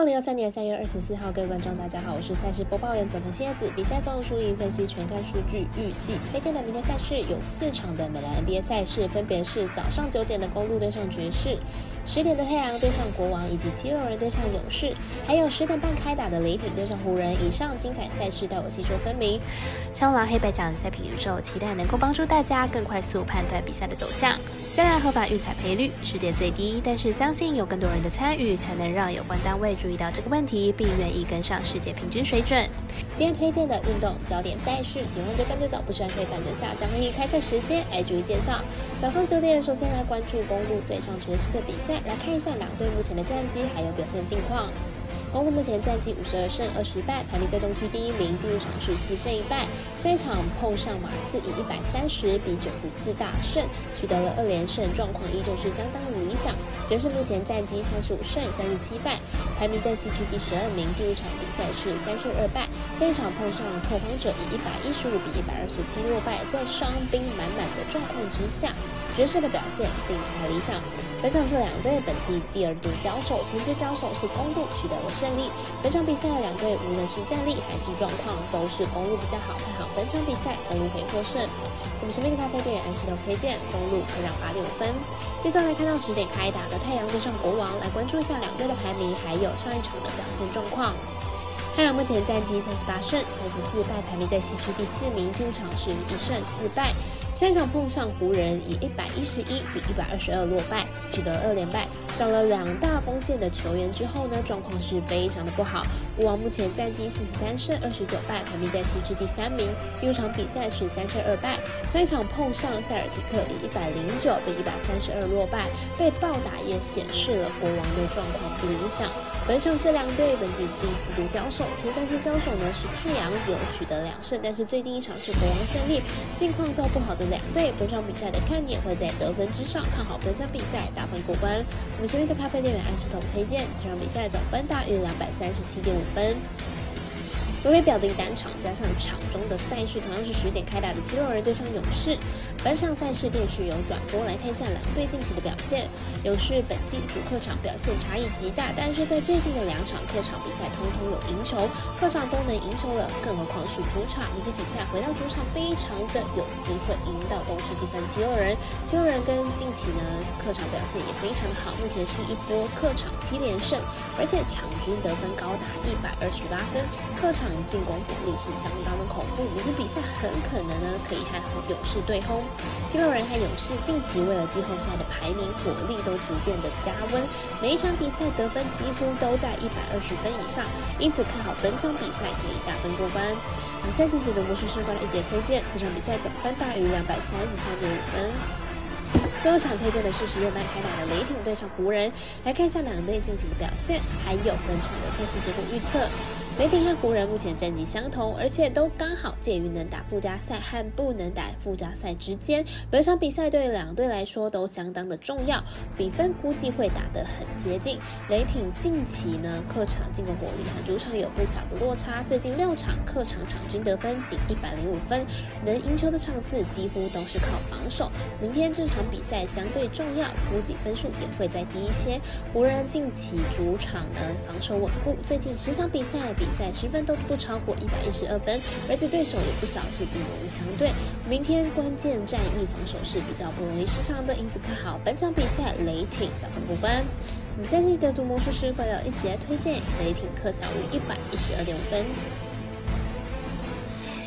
二零二三年三月二十四号，各位观众，大家好，我是赛事播报员佐藤蝎子。比赛综合输赢分析全看数据，预计推荐的明天赛事有四场的美兰 NBA 赛事，分别是早上九点的公路对上爵士，十点的太阳对上国王，以及七六人对上勇士，还有十点半开打的雷霆对上湖人。以上精彩赛事，待我细说分明。香狼黑白奖赛品宇宙，期待能够帮助大家更快速判断比赛的走向。虽然合法运彩赔率世界最低，但是相信有更多人的参与，才能让有关单位注。遇到这个问题，并愿意跟上世界平均水准。今天推荐的运动焦点赛事，喜欢就跟着走，不喜欢可以等着下。将会以开赛时间来逐一介绍。早上九点，首先来关注公路对上爵士队比赛，来看一下两队目前的战绩还有表现近况。公路目前战绩五十二胜二十败，排名在东区第一名。进入场是四胜一败，下一场碰上马刺，以一百三十比九十四大胜，取得了二连胜，状况依旧是相当的理想。爵士目前战绩三十五胜三十七败，排名在西区第十二名。进入场比赛是三胜二败，下一场碰上拓荒者，以一百一十五比一百二十七落败，在伤兵满满的状况之下。爵士的表现并不太理想。本场是两队本季第二度交手，前次交手是公路取得了胜利。本场比赛的两队无论是战力还是状况，都是公路比较好。看好本场比赛公路可以获胜。我们身边的咖啡店员安石头推荐公路可让八点五分。接下来看到十点开打的太阳对上国王，来关注一下两队的排名，还有上一场的表现状况。太阳目前战绩三十八胜三十四败，排名在西区第四名。进入场是一胜四败。三场碰上湖人，以一百一十一比一百二十二落败，取得二连败。上了两大锋线的球员之后呢，状况是非常的不好。国王目前战绩四十三胜二十九败，排名在西区第三名。第五场比赛是三胜二败。上一场碰上塞尔提克，以一百零九比一百三十二落败，被暴打也显示了国王的状况不理想。本场这两队本季第四度交手，前三次交手呢是太阳有取得两胜，但是最近一场是国王胜利，近况都不好的。两队本场比赛的看点会在得分之上，看好本场比赛打分过关。我们前面的咖啡店员安石彤推荐，这场比赛总分大约两百三十七点五分。微微表定单场加上场中的赛事，同样是十点开打的七六人对上勇士。本场赛事电视由转播，来看一下蓝队近期的表现。勇士本季主客场表现差异极大，但是在最近的两场客场比赛，通通有赢球，客场都能赢球了，更何况是主场。明天比赛回到主场，非常的有机会赢到东区第三七六人。七六人跟近期呢客场表现也非常的好，目前是一波客场七连胜，而且场均得分高达一百二十八分，客场。进攻火力是相当的恐怖，明天比赛很可能呢可以和勇士对轰。七六人和勇士近期为了季后赛的排名火力都逐渐的加温，每一场比赛得分几乎都在一百二十分以上，因此看好本场比赛可以大分过关。比赛进行的魔术师官一节推荐，这场比赛总分大于两百三十三点五分。最后想推荐的是十点半开打的雷霆对上湖人，来看一下两队近期的表现，还有本场的赛事结果预测。雷霆和湖人目前战绩相同，而且都刚好介于能打附加赛和不能打附加赛之间。本场比赛对两队来说都相当的重要，比分估计会打得很接近。雷霆近期呢客场进攻火力和主场有不小的落差，最近六场客场场均得分仅一百零五分，能赢球的场次几乎都是靠防守。明天这场比赛相对重要，估计分数也会再低一些。湖人近期主场呢防守稳固，最近十场比赛。比赛十分都不超过一百一十二分，而且对手有不少是进攻的强队。明天关键战役防守是比较不容易失常的，因此看好本场比赛雷霆小分过关。我们下期的读魔术师会有一节推荐雷霆克小于一百一十二点五分。